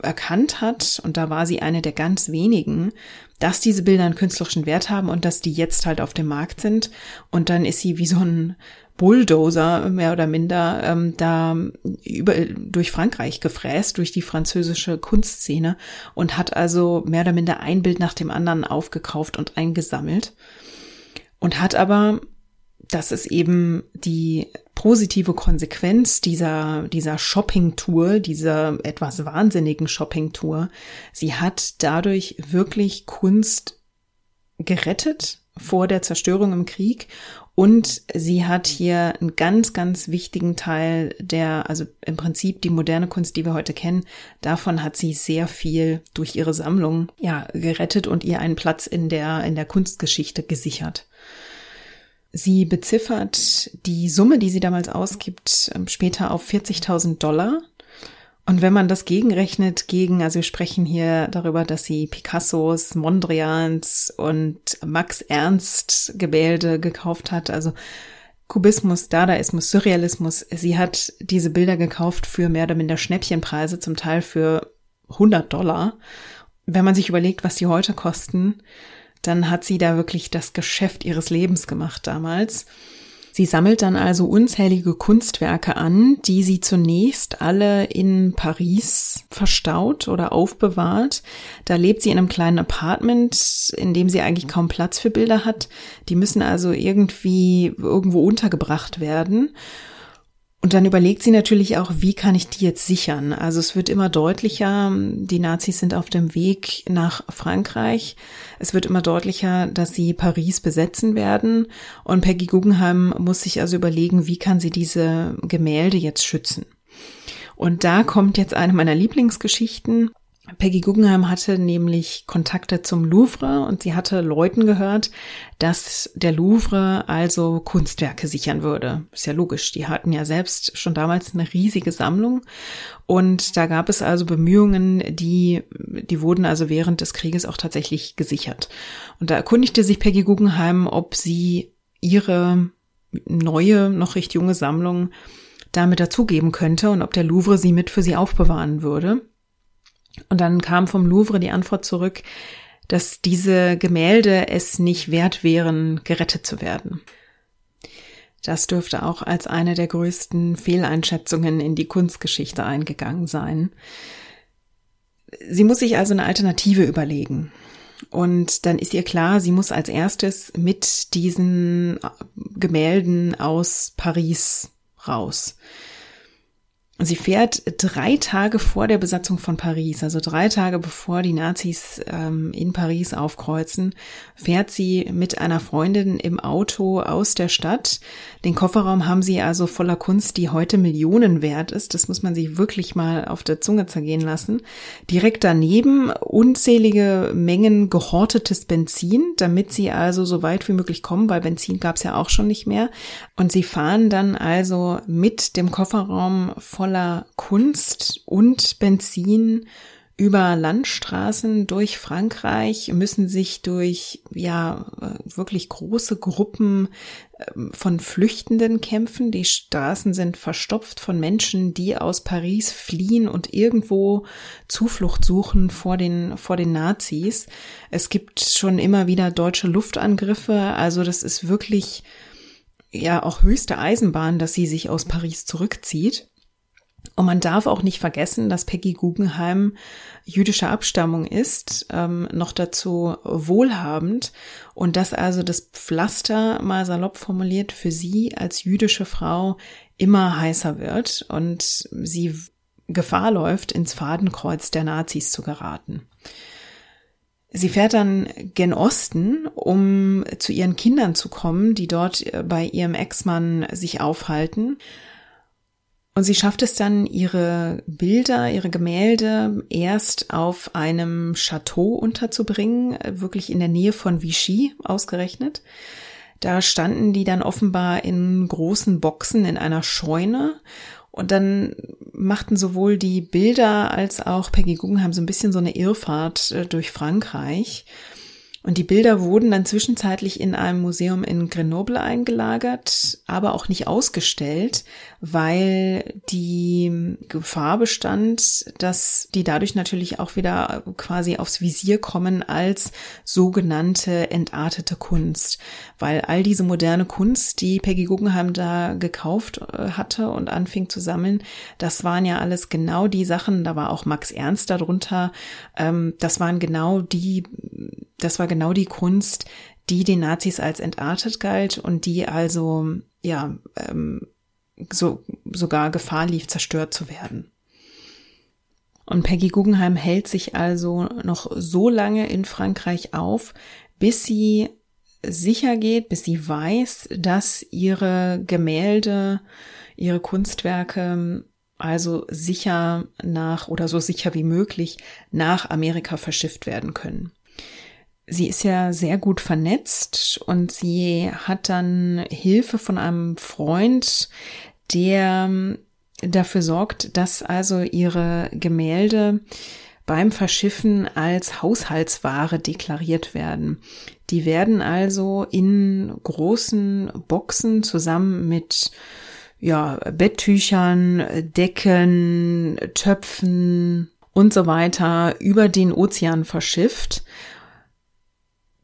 erkannt hat, und da war sie eine der ganz wenigen, dass diese Bilder einen künstlerischen Wert haben und dass die jetzt halt auf dem Markt sind. Und dann ist sie wie so ein Bulldozer mehr oder minder ähm, da über, durch Frankreich gefräst, durch die französische Kunstszene und hat also mehr oder minder ein Bild nach dem anderen aufgekauft und eingesammelt und hat aber, das ist eben die positive Konsequenz dieser, dieser Shopping-Tour, dieser etwas wahnsinnigen Shopping-Tour, sie hat dadurch wirklich Kunst gerettet vor der Zerstörung im Krieg und sie hat hier einen ganz, ganz wichtigen Teil der, also im Prinzip die moderne Kunst, die wir heute kennen, davon hat sie sehr viel durch ihre Sammlung, ja, gerettet und ihr einen Platz in der, in der Kunstgeschichte gesichert. Sie beziffert die Summe, die sie damals ausgibt, ähm, später auf 40.000 Dollar. Und wenn man das gegenrechnet gegen, also wir sprechen hier darüber, dass sie Picassos, Mondrians und Max Ernst Gemälde gekauft hat, also Kubismus, Dadaismus, Surrealismus. Sie hat diese Bilder gekauft für mehr oder minder Schnäppchenpreise, zum Teil für 100 Dollar. Wenn man sich überlegt, was die heute kosten, dann hat sie da wirklich das Geschäft ihres Lebens gemacht damals. Sie sammelt dann also unzählige Kunstwerke an, die sie zunächst alle in Paris verstaut oder aufbewahrt. Da lebt sie in einem kleinen Apartment, in dem sie eigentlich kaum Platz für Bilder hat. Die müssen also irgendwie irgendwo untergebracht werden. Und dann überlegt sie natürlich auch, wie kann ich die jetzt sichern? Also es wird immer deutlicher, die Nazis sind auf dem Weg nach Frankreich. Es wird immer deutlicher, dass sie Paris besetzen werden. Und Peggy Guggenheim muss sich also überlegen, wie kann sie diese Gemälde jetzt schützen? Und da kommt jetzt eine meiner Lieblingsgeschichten. Peggy Guggenheim hatte nämlich Kontakte zum Louvre und sie hatte Leuten gehört, dass der Louvre also Kunstwerke sichern würde. Ist ja logisch, die hatten ja selbst schon damals eine riesige Sammlung und da gab es also Bemühungen, die, die wurden also während des Krieges auch tatsächlich gesichert. Und da erkundigte sich Peggy Guggenheim, ob sie ihre neue, noch recht junge Sammlung damit dazugeben könnte und ob der Louvre sie mit für sie aufbewahren würde. Und dann kam vom Louvre die Antwort zurück, dass diese Gemälde es nicht wert wären, gerettet zu werden. Das dürfte auch als eine der größten Fehleinschätzungen in die Kunstgeschichte eingegangen sein. Sie muss sich also eine Alternative überlegen. Und dann ist ihr klar, sie muss als erstes mit diesen Gemälden aus Paris raus. Sie fährt drei Tage vor der Besatzung von Paris, also drei Tage bevor die Nazis ähm, in Paris aufkreuzen, fährt sie mit einer Freundin im Auto aus der Stadt. Den Kofferraum haben sie also voller Kunst, die heute Millionen wert ist. Das muss man sich wirklich mal auf der Zunge zergehen lassen. Direkt daneben unzählige Mengen gehortetes Benzin, damit sie also so weit wie möglich kommen, weil Benzin gab es ja auch schon nicht mehr. Und sie fahren dann also mit dem Kofferraum voller Kunst und Benzin über Landstraßen durch Frankreich, müssen sich durch ja wirklich große Gruppen ähm, von Flüchtenden kämpfen. Die Straßen sind verstopft von Menschen, die aus Paris fliehen und irgendwo Zuflucht suchen vor den, vor den Nazis. Es gibt schon immer wieder deutsche Luftangriffe. Also das ist wirklich ja auch höchste Eisenbahn, dass sie sich aus Paris zurückzieht. Und man darf auch nicht vergessen, dass Peggy Guggenheim jüdischer Abstammung ist, ähm, noch dazu wohlhabend und dass also das Pflaster, mal salopp formuliert, für sie als jüdische Frau immer heißer wird und sie Gefahr läuft, ins Fadenkreuz der Nazis zu geraten. Sie fährt dann gen Osten, um zu ihren Kindern zu kommen, die dort bei ihrem Ex-Mann sich aufhalten. Und sie schafft es dann, ihre Bilder, ihre Gemälde erst auf einem Chateau unterzubringen, wirklich in der Nähe von Vichy ausgerechnet. Da standen die dann offenbar in großen Boxen in einer Scheune. Und dann machten sowohl die Bilder als auch Peggy Guggenheim so ein bisschen so eine Irrfahrt äh, durch Frankreich. Und die Bilder wurden dann zwischenzeitlich in einem Museum in Grenoble eingelagert, aber auch nicht ausgestellt, weil die Gefahr bestand, dass die dadurch natürlich auch wieder quasi aufs Visier kommen als sogenannte entartete Kunst. Weil all diese moderne Kunst, die Peggy Guggenheim da gekauft äh, hatte und anfing zu sammeln, das waren ja alles genau die Sachen, da war auch Max Ernst darunter, ähm, das waren genau die das war genau die Kunst, die den Nazis als entartet galt und die also ja ähm, so sogar Gefahr lief, zerstört zu werden. Und Peggy Guggenheim hält sich also noch so lange in Frankreich auf, bis sie sicher geht, bis sie weiß, dass ihre Gemälde, ihre Kunstwerke also sicher nach oder so sicher wie möglich nach Amerika verschifft werden können sie ist ja sehr gut vernetzt und sie hat dann Hilfe von einem Freund, der ähm, dafür sorgt, dass also ihre Gemälde beim Verschiffen als Haushaltsware deklariert werden. Die werden also in großen Boxen zusammen mit ja, Betttüchern, Decken, Töpfen und so weiter über den Ozean verschifft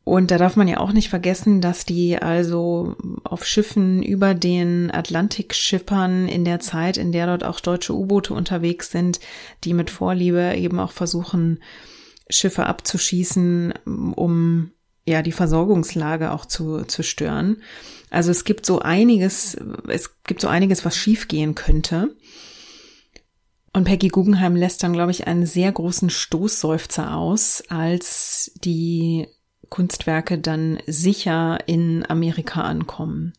und da darf man ja auch nicht vergessen, dass die also auf Schiffen über den Atlantik schippern in der Zeit, in der dort auch deutsche U-Boote unterwegs sind, die mit Vorliebe eben auch versuchen, Schiffe abzuschießen, um ja die Versorgungslage auch zu, zu stören. Also es gibt so einiges, es gibt so einiges, was schiefgehen könnte. Und Peggy Guggenheim lässt dann, glaube ich, einen sehr großen Stoßseufzer aus, als die Kunstwerke dann sicher in Amerika ankommen.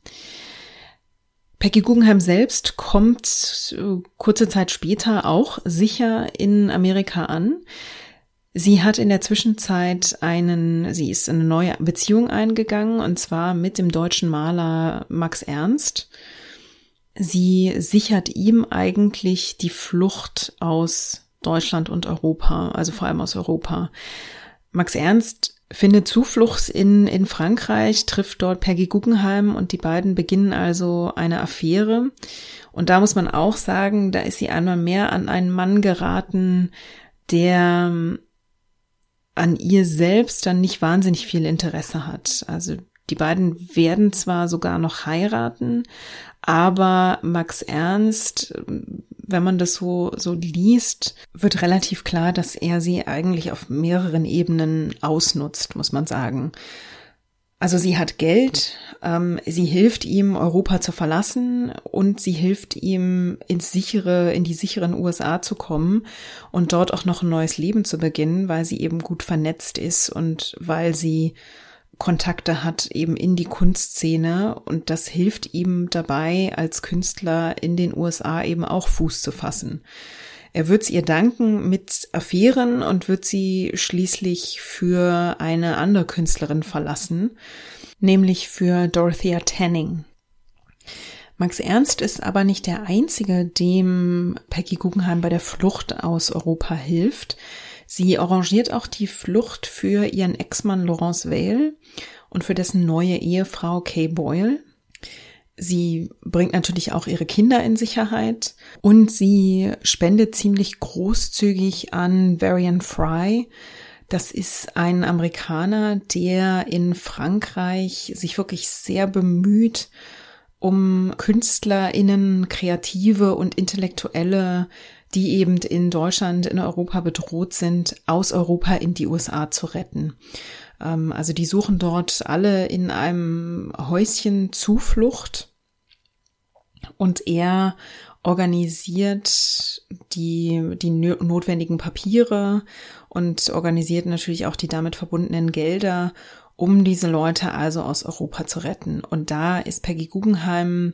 Peggy Guggenheim selbst kommt äh, kurze Zeit später auch sicher in Amerika an. Sie hat in der Zwischenzeit einen, sie ist eine neue Beziehung eingegangen und zwar mit dem deutschen Maler Max Ernst. Sie sichert ihm eigentlich die Flucht aus Deutschland und Europa, also vor allem aus Europa. Max Ernst findet Zuflucht in, in Frankreich, trifft dort Peggy Guggenheim und die beiden beginnen also eine Affäre. Und da muss man auch sagen, da ist sie einmal mehr an einen Mann geraten, der ähm, an ihr selbst dann nicht wahnsinnig viel Interesse hat. Also die beiden werden zwar sogar noch heiraten, aber Max Ernst ähm, wenn man das so, so liest, wird relativ klar, dass er sie eigentlich auf mehreren Ebenen ausnutzt, muss man sagen. Also sie hat Geld, ähm, sie hilft ihm, Europa zu verlassen und sie hilft ihm, ins sichere, in die sicheren USA zu kommen und dort auch noch ein neues Leben zu beginnen, weil sie eben gut vernetzt ist und weil sie Kontakte hat eben in die Kunstszene und das hilft ihm dabei, als Künstler in den USA eben auch Fuß zu fassen. Er wird ihr danken mit Affären und wird sie schließlich für eine andere Künstlerin verlassen, nämlich für Dorothea Tanning. Max Ernst ist aber nicht der einzige, dem Peggy Guggenheim bei der Flucht aus Europa hilft. Sie arrangiert auch die Flucht für ihren Ex-Mann Laurence Vale und für dessen neue Ehefrau Kay Boyle. Sie bringt natürlich auch ihre Kinder in Sicherheit und sie spendet ziemlich großzügig an Varian Fry. Das ist ein Amerikaner, der in Frankreich sich wirklich sehr bemüht, um KünstlerInnen, Kreative und Intellektuelle, die eben in Deutschland, in Europa bedroht sind, aus Europa in die USA zu retten. Ähm, also die suchen dort alle in einem Häuschen Zuflucht und er organisiert die, die notwendigen Papiere und organisiert natürlich auch die damit verbundenen Gelder, um diese Leute also aus Europa zu retten. Und da ist Peggy Guggenheim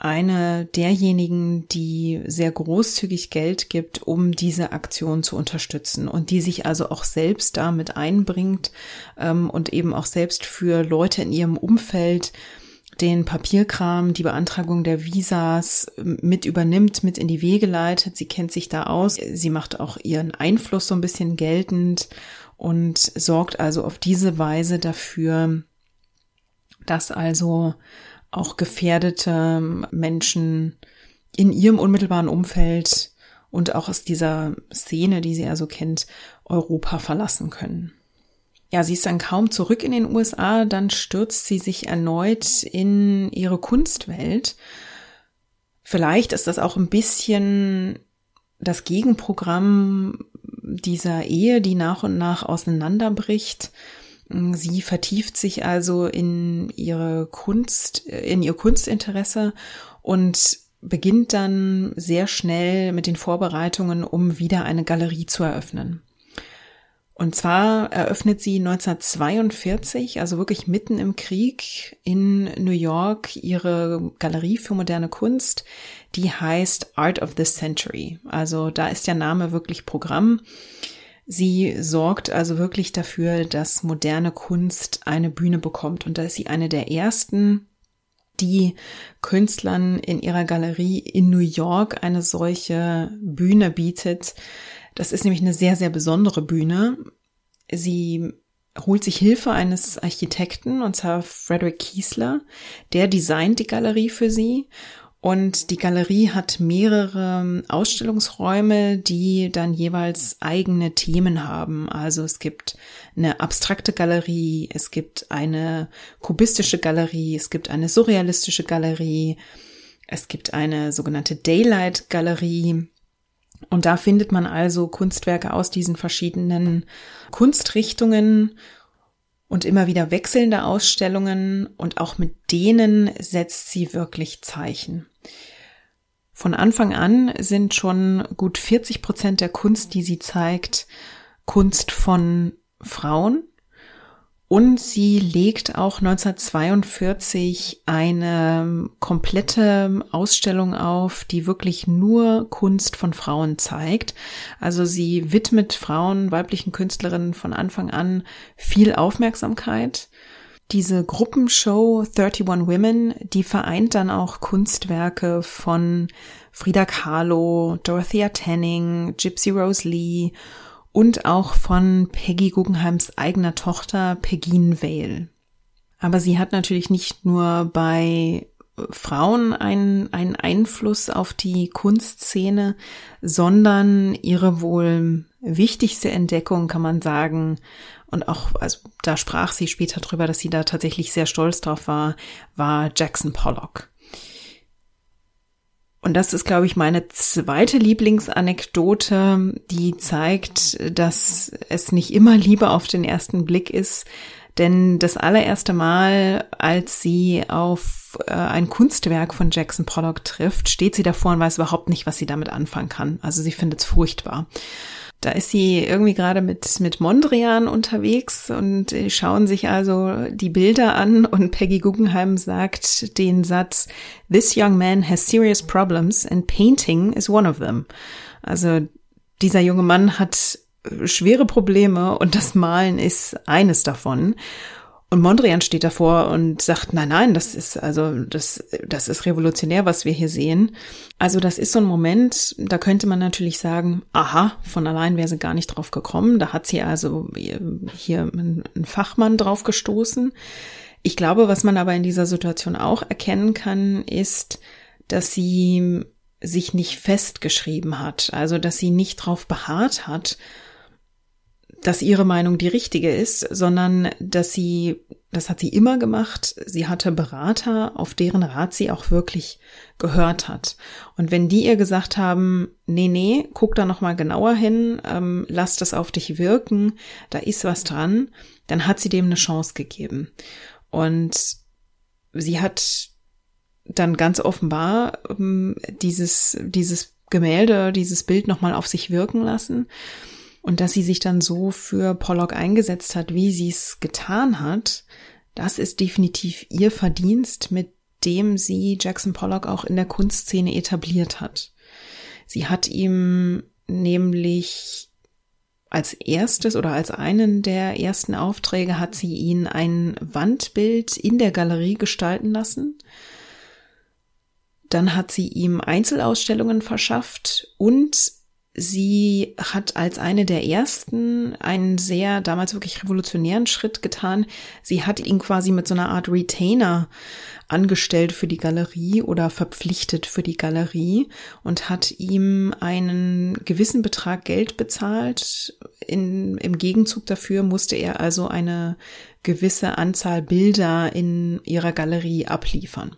eine derjenigen, die sehr großzügig Geld gibt, um diese Aktion zu unterstützen und die sich also auch selbst damit einbringt ähm, und eben auch selbst für Leute in ihrem Umfeld den Papierkram, die Beantragung der Visas mit übernimmt, mit in die Wege leitet. Sie kennt sich da aus. Sie macht auch ihren Einfluss so ein bisschen geltend und sorgt also auf diese Weise dafür, dass also auch gefährdete Menschen in ihrem unmittelbaren Umfeld und auch aus dieser Szene, die sie also kennt, Europa verlassen können. Ja, sie ist dann kaum zurück in den USA, dann stürzt sie sich erneut in ihre Kunstwelt. Vielleicht ist das auch ein bisschen das Gegenprogramm dieser Ehe, die nach und nach auseinanderbricht. Sie vertieft sich also in ihre Kunst, in ihr Kunstinteresse und beginnt dann sehr schnell mit den Vorbereitungen, um wieder eine Galerie zu eröffnen. Und zwar eröffnet sie 1942, also wirklich mitten im Krieg in New York, ihre Galerie für moderne Kunst, die heißt Art of the Century. Also da ist der Name wirklich Programm. Sie sorgt also wirklich dafür, dass moderne Kunst eine Bühne bekommt. Und da ist sie eine der ersten, die Künstlern in ihrer Galerie in New York eine solche Bühne bietet, das ist nämlich eine sehr, sehr besondere Bühne. Sie holt sich Hilfe eines Architekten, und zwar Frederick Kiesler. Der designt die Galerie für sie. Und die Galerie hat mehrere Ausstellungsräume, die dann jeweils eigene Themen haben. Also es gibt eine abstrakte Galerie, es gibt eine kubistische Galerie, es gibt eine surrealistische Galerie, es gibt eine sogenannte Daylight Galerie und da findet man also Kunstwerke aus diesen verschiedenen Kunstrichtungen und immer wieder wechselnde Ausstellungen und auch mit denen setzt sie wirklich Zeichen. Von Anfang an sind schon gut 40 Prozent der Kunst, die sie zeigt, Kunst von Frauen. Und sie legt auch 1942 eine komplette Ausstellung auf, die wirklich nur Kunst von Frauen zeigt. Also sie widmet Frauen, weiblichen Künstlerinnen von Anfang an viel Aufmerksamkeit. Diese Gruppenshow 31 Women, die vereint dann auch Kunstwerke von Frida Kahlo, Dorothea Tanning, Gypsy Rose Lee und auch von Peggy Guggenheims eigener Tochter Pegine Vale. Aber sie hat natürlich nicht nur bei Frauen einen, einen Einfluss auf die Kunstszene, sondern ihre wohl wichtigste Entdeckung, kann man sagen, und auch, also da sprach sie später drüber, dass sie da tatsächlich sehr stolz drauf war, war Jackson Pollock. Und das ist, glaube ich, meine zweite Lieblingsanekdote, die zeigt, dass es nicht immer Liebe auf den ersten Blick ist. Denn das allererste Mal, als sie auf äh, ein Kunstwerk von Jackson Pollock trifft, steht sie davor und weiß überhaupt nicht, was sie damit anfangen kann. Also sie findet es furchtbar. Da ist sie irgendwie gerade mit, mit Mondrian unterwegs und schauen sich also die Bilder an und Peggy Guggenheim sagt den Satz, This young man has serious problems and painting is one of them. Also dieser junge Mann hat schwere Probleme und das Malen ist eines davon. Und Mondrian steht davor und sagt, nein, nein, das ist also, das, das ist revolutionär, was wir hier sehen. Also das ist so ein Moment, da könnte man natürlich sagen, aha, von allein wäre sie gar nicht drauf gekommen. Da hat sie also hier einen Fachmann drauf gestoßen. Ich glaube, was man aber in dieser Situation auch erkennen kann, ist, dass sie sich nicht festgeschrieben hat, also dass sie nicht drauf beharrt hat, dass ihre Meinung die richtige ist, sondern dass sie, das hat sie immer gemacht, sie hatte Berater, auf deren Rat sie auch wirklich gehört hat. Und wenn die ihr gesagt haben, nee, nee, guck da nochmal genauer hin, ähm, lass das auf dich wirken, da ist was dran, dann hat sie dem eine Chance gegeben. Und sie hat dann ganz offenbar ähm, dieses, dieses Gemälde, dieses Bild nochmal auf sich wirken lassen und dass sie sich dann so für Pollock eingesetzt hat, wie sie es getan hat, das ist definitiv ihr Verdienst, mit dem sie Jackson Pollock auch in der Kunstszene etabliert hat. Sie hat ihm nämlich als erstes oder als einen der ersten Aufträge hat sie ihn ein Wandbild in der Galerie gestalten lassen. Dann hat sie ihm Einzelausstellungen verschafft und Sie hat als eine der ersten einen sehr damals wirklich revolutionären Schritt getan. Sie hat ihn quasi mit so einer Art Retainer angestellt für die Galerie oder verpflichtet für die Galerie und hat ihm einen gewissen Betrag Geld bezahlt. In, Im Gegenzug dafür musste er also eine gewisse Anzahl Bilder in ihrer Galerie abliefern.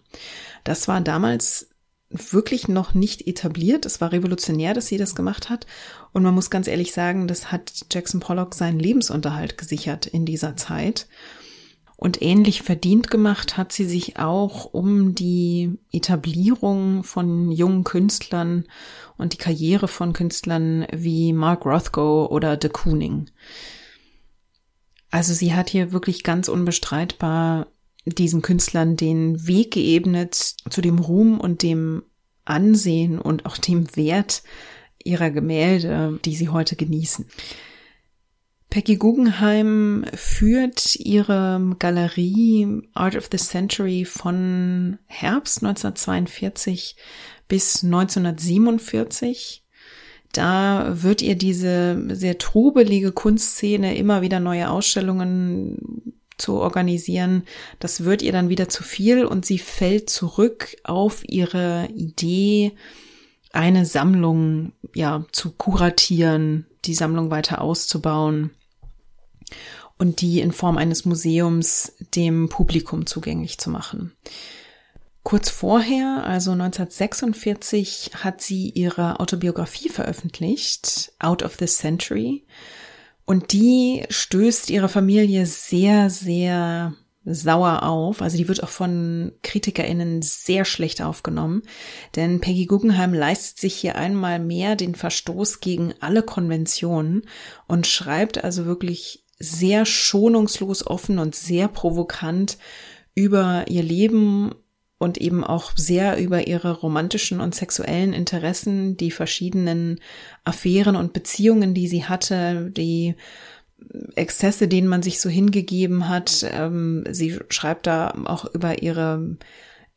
Das war damals wirklich noch nicht etabliert. Es war revolutionär, dass sie das gemacht hat. Und man muss ganz ehrlich sagen, das hat Jackson Pollock seinen Lebensunterhalt gesichert in dieser Zeit. Und ähnlich verdient gemacht hat sie sich auch um die Etablierung von jungen Künstlern und die Karriere von Künstlern wie Mark Rothko oder de Kooning. Also sie hat hier wirklich ganz unbestreitbar diesen Künstlern den Weg geebnet zu dem Ruhm und dem Ansehen und auch dem Wert ihrer Gemälde, die sie heute genießen. Peggy Guggenheim führt ihre Galerie Art of the Century von Herbst 1942 bis 1947. Da wird ihr diese sehr trubelige Kunstszene immer wieder neue Ausstellungen zu organisieren, das wird ihr dann wieder zu viel und sie fällt zurück auf ihre Idee, eine Sammlung ja zu kuratieren, die Sammlung weiter auszubauen und die in Form eines Museums dem Publikum zugänglich zu machen. Kurz vorher, also 1946, hat sie ihre Autobiografie veröffentlicht, Out of the Century. Und die stößt ihre Familie sehr, sehr sauer auf. Also die wird auch von KritikerInnen sehr schlecht aufgenommen. Denn Peggy Guggenheim leistet sich hier einmal mehr den Verstoß gegen alle Konventionen und schreibt also wirklich sehr schonungslos offen und sehr provokant über ihr Leben und eben auch sehr über ihre romantischen und sexuellen Interessen, die verschiedenen Affären und Beziehungen, die sie hatte, die Exzesse, denen man sich so hingegeben hat. Ähm, sie schreibt da auch über ihre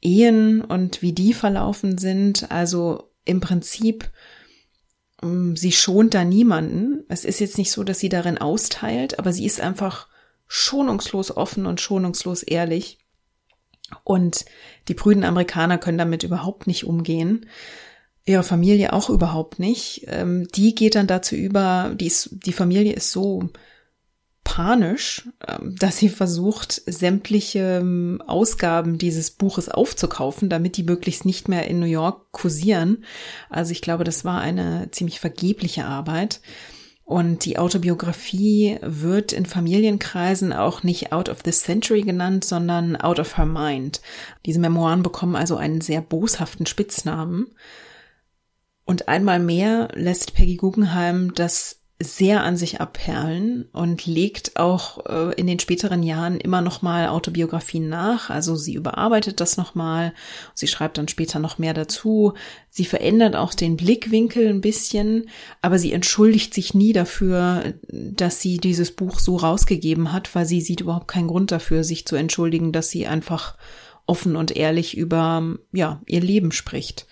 Ehen und wie die verlaufen sind. Also im Prinzip, ähm, sie schont da niemanden. Es ist jetzt nicht so, dass sie darin austeilt, aber sie ist einfach schonungslos offen und schonungslos ehrlich. Und die prüden Amerikaner können damit überhaupt nicht umgehen. Ihre Familie auch überhaupt nicht. Ähm, die geht dann dazu über, die, ist, die Familie ist so panisch, ähm, dass sie versucht, sämtliche ähm, Ausgaben dieses Buches aufzukaufen, damit die möglichst nicht mehr in New York kursieren. Also ich glaube, das war eine ziemlich vergebliche Arbeit. Und die Autobiografie wird in Familienkreisen auch nicht Out of the Century genannt, sondern Out of Her Mind. Diese Memoiren bekommen also einen sehr boshaften Spitznamen. Und einmal mehr lässt Peggy Guggenheim das sehr an sich abperlen und legt auch äh, in den späteren Jahren immer noch mal Autobiografien nach. Also sie überarbeitet das noch mal, sie schreibt dann später noch mehr dazu. Sie verändert auch den Blickwinkel ein bisschen, aber sie entschuldigt sich nie dafür, dass sie dieses Buch so rausgegeben hat, weil sie sieht überhaupt keinen Grund dafür, sich zu entschuldigen, dass sie einfach offen und ehrlich über ja ihr Leben spricht.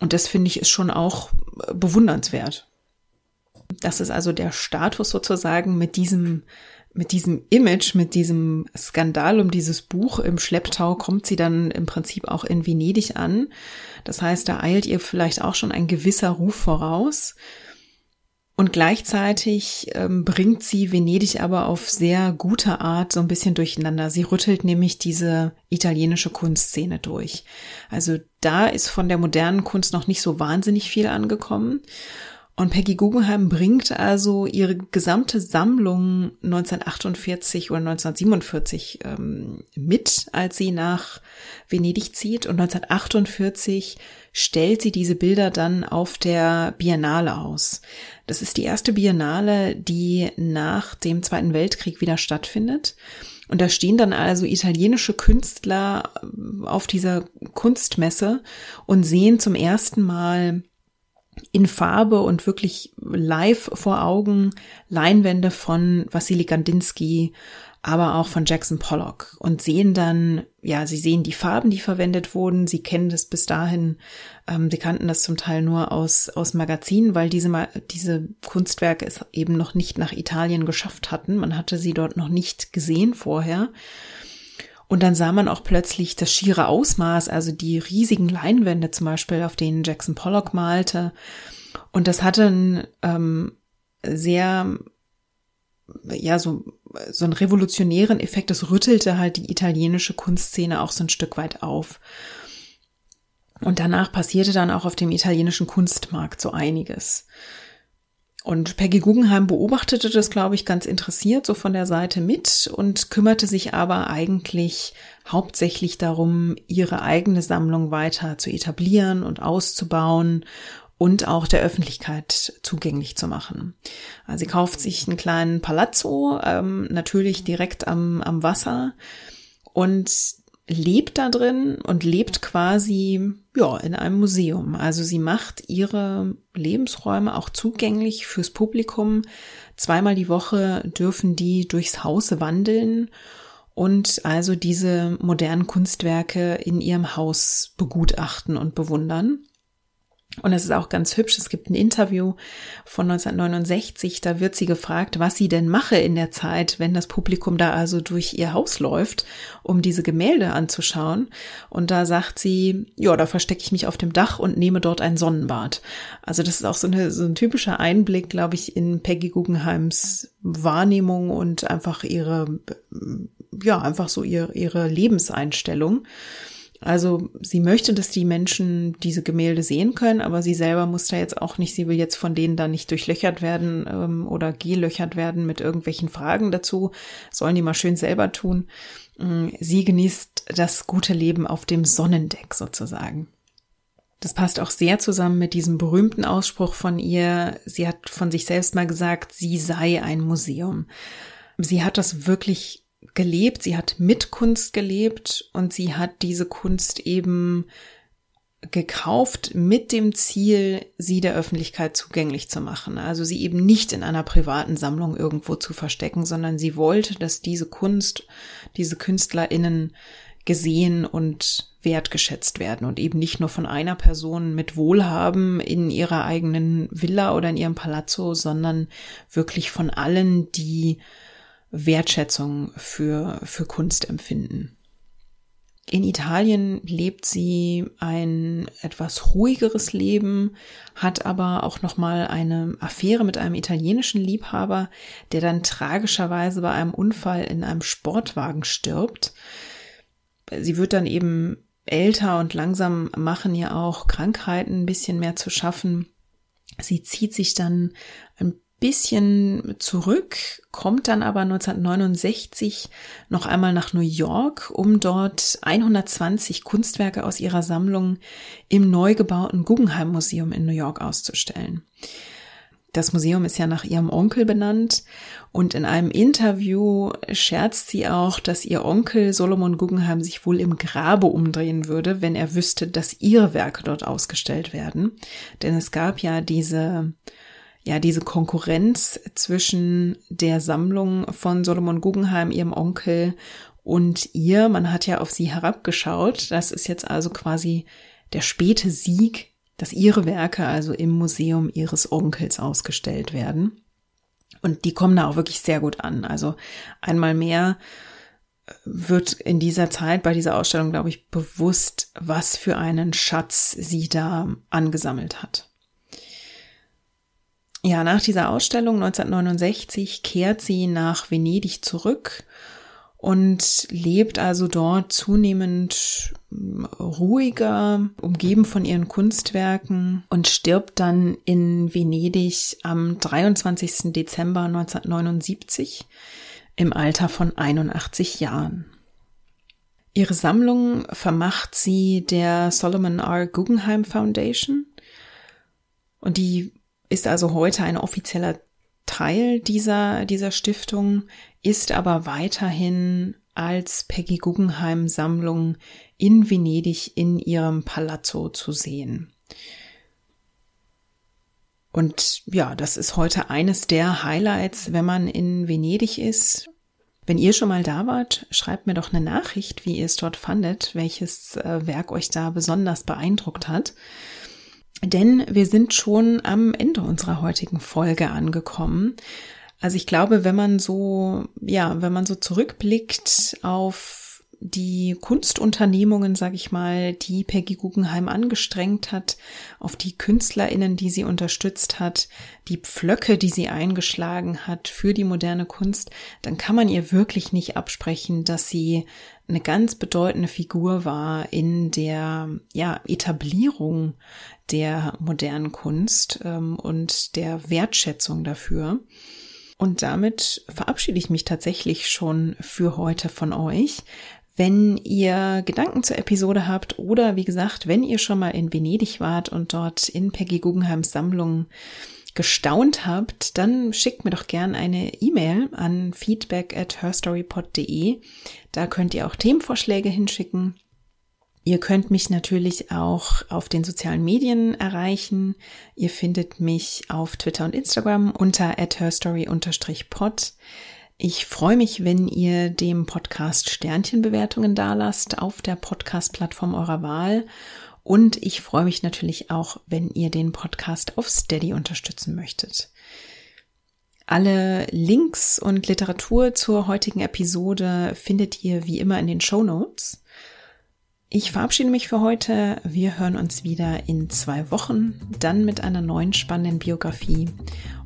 Und das finde ich ist schon auch äh, bewundernswert. Das ist also der Status sozusagen mit diesem mit diesem Image, mit diesem Skandal um dieses Buch im Schlepptau kommt sie dann im Prinzip auch in Venedig an. Das heißt, da eilt ihr vielleicht auch schon ein gewisser Ruf voraus. Und gleichzeitig ähm, bringt sie Venedig aber auf sehr gute Art so ein bisschen durcheinander. Sie rüttelt nämlich diese italienische Kunstszene durch. Also da ist von der modernen Kunst noch nicht so wahnsinnig viel angekommen. Und Peggy Guggenheim bringt also ihre gesamte Sammlung 1948 oder 1947 ähm, mit, als sie nach Venedig zieht. Und 1948 stellt sie diese Bilder dann auf der Biennale aus. Das ist die erste Biennale, die nach dem Zweiten Weltkrieg wieder stattfindet. Und da stehen dann also italienische Künstler auf dieser Kunstmesse und sehen zum ersten Mal in Farbe und wirklich live vor Augen Leinwände von Wassily Kandinsky, aber auch von Jackson Pollock und sehen dann, ja, sie sehen die Farben, die verwendet wurden. Sie kennen das bis dahin, ähm, sie kannten das zum Teil nur aus, aus Magazinen, weil diese, diese Kunstwerke es eben noch nicht nach Italien geschafft hatten. Man hatte sie dort noch nicht gesehen vorher. Und dann sah man auch plötzlich das schiere Ausmaß, also die riesigen Leinwände zum Beispiel, auf denen Jackson Pollock malte. Und das hatte einen ähm, sehr, ja, so, so einen revolutionären Effekt. Das rüttelte halt die italienische Kunstszene auch so ein Stück weit auf. Und danach passierte dann auch auf dem italienischen Kunstmarkt so einiges. Und Peggy Guggenheim beobachtete das, glaube ich, ganz interessiert so von der Seite mit und kümmerte sich aber eigentlich hauptsächlich darum, ihre eigene Sammlung weiter zu etablieren und auszubauen und auch der Öffentlichkeit zugänglich zu machen. Also sie kauft sich einen kleinen Palazzo, ähm, natürlich direkt am, am Wasser und lebt da drin und lebt quasi ja in einem Museum. Also sie macht ihre Lebensräume auch zugänglich fürs Publikum. Zweimal die Woche dürfen die durchs Haus wandeln und also diese modernen Kunstwerke in ihrem Haus begutachten und bewundern. Und es ist auch ganz hübsch. Es gibt ein Interview von 1969. Da wird sie gefragt, was sie denn mache in der Zeit, wenn das Publikum da also durch ihr Haus läuft, um diese Gemälde anzuschauen. Und da sagt sie, ja, da verstecke ich mich auf dem Dach und nehme dort ein Sonnenbad. Also das ist auch so, eine, so ein typischer Einblick, glaube ich, in Peggy Guggenheims Wahrnehmung und einfach ihre, ja, einfach so ihre, ihre Lebenseinstellung. Also sie möchte, dass die Menschen diese Gemälde sehen können, aber sie selber muss da jetzt auch nicht, sie will jetzt von denen da nicht durchlöchert werden ähm, oder gelöchert werden mit irgendwelchen Fragen dazu. Sollen die mal schön selber tun. Mm, sie genießt das gute Leben auf dem Sonnendeck sozusagen. Das passt auch sehr zusammen mit diesem berühmten Ausspruch von ihr. Sie hat von sich selbst mal gesagt, sie sei ein Museum. Sie hat das wirklich gelebt, sie hat mit Kunst gelebt und sie hat diese Kunst eben gekauft mit dem Ziel, sie der Öffentlichkeit zugänglich zu machen. Also sie eben nicht in einer privaten Sammlung irgendwo zu verstecken, sondern sie wollte, dass diese Kunst, diese KünstlerInnen gesehen und wertgeschätzt werden und eben nicht nur von einer Person mit Wohlhaben in ihrer eigenen Villa oder in ihrem Palazzo, sondern wirklich von allen, die Wertschätzung für, für Kunst empfinden. In Italien lebt sie ein etwas ruhigeres Leben, hat aber auch noch mal eine Affäre mit einem italienischen Liebhaber, der dann tragischerweise bei einem Unfall in einem Sportwagen stirbt. Sie wird dann eben älter und langsam machen ihr auch Krankheiten ein bisschen mehr zu schaffen. Sie zieht sich dann ein bisschen zurück, kommt dann aber 1969 noch einmal nach New York, um dort 120 Kunstwerke aus ihrer Sammlung im neu gebauten Guggenheim Museum in New York auszustellen. Das Museum ist ja nach ihrem Onkel benannt und in einem Interview scherzt sie auch, dass ihr Onkel Solomon Guggenheim sich wohl im Grabe umdrehen würde, wenn er wüsste, dass ihre Werke dort ausgestellt werden. Denn es gab ja diese ja, diese Konkurrenz zwischen der Sammlung von Solomon Guggenheim, ihrem Onkel, und ihr. Man hat ja auf sie herabgeschaut. Das ist jetzt also quasi der späte Sieg, dass ihre Werke also im Museum ihres Onkels ausgestellt werden. Und die kommen da auch wirklich sehr gut an. Also einmal mehr wird in dieser Zeit bei dieser Ausstellung, glaube ich, bewusst, was für einen Schatz sie da angesammelt hat. Ja, nach dieser Ausstellung 1969 kehrt sie nach Venedig zurück und lebt also dort zunehmend hm, ruhiger, umgeben von ihren Kunstwerken und stirbt dann in Venedig am 23. Dezember 1979 im Alter von 81 Jahren. Ihre Sammlung vermacht sie der Solomon R. Guggenheim Foundation und die ist also heute ein offizieller Teil dieser, dieser Stiftung, ist aber weiterhin als Peggy Guggenheim Sammlung in Venedig in ihrem Palazzo zu sehen. Und ja, das ist heute eines der Highlights, wenn man in Venedig ist. Wenn ihr schon mal da wart, schreibt mir doch eine Nachricht, wie ihr es dort fandet, welches äh, Werk euch da besonders beeindruckt hat. Denn wir sind schon am Ende unserer heutigen Folge angekommen. Also ich glaube, wenn man so, ja, wenn man so zurückblickt auf die Kunstunternehmungen, sage ich mal, die Peggy Guggenheim angestrengt hat, auf die Künstlerinnen, die sie unterstützt hat, die Pflöcke, die sie eingeschlagen hat für die moderne Kunst, dann kann man ihr wirklich nicht absprechen, dass sie eine ganz bedeutende Figur war in der ja, Etablierung der modernen Kunst ähm, und der Wertschätzung dafür. Und damit verabschiede ich mich tatsächlich schon für heute von euch. Wenn ihr Gedanken zur Episode habt oder wie gesagt, wenn ihr schon mal in Venedig wart und dort in Peggy Guggenheims Sammlung gestaunt habt, dann schickt mir doch gern eine E-Mail an feedback at herstorypod.de. Da könnt ihr auch Themenvorschläge hinschicken. Ihr könnt mich natürlich auch auf den sozialen Medien erreichen. Ihr findet mich auf Twitter und Instagram unter at herstory-pod. Ich freue mich, wenn ihr dem Podcast Sternchenbewertungen dalasst auf der Podcast-Plattform eurer Wahl. Und ich freue mich natürlich auch, wenn ihr den Podcast auf Steady unterstützen möchtet. Alle Links und Literatur zur heutigen Episode findet ihr wie immer in den Show Notes. Ich verabschiede mich für heute. Wir hören uns wieder in zwei Wochen, dann mit einer neuen spannenden Biografie.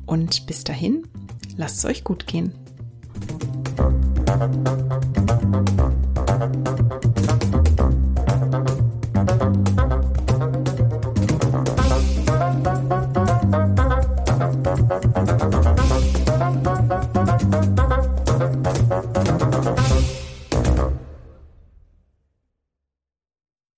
Und bis dahin, lasst es euch gut gehen. Thank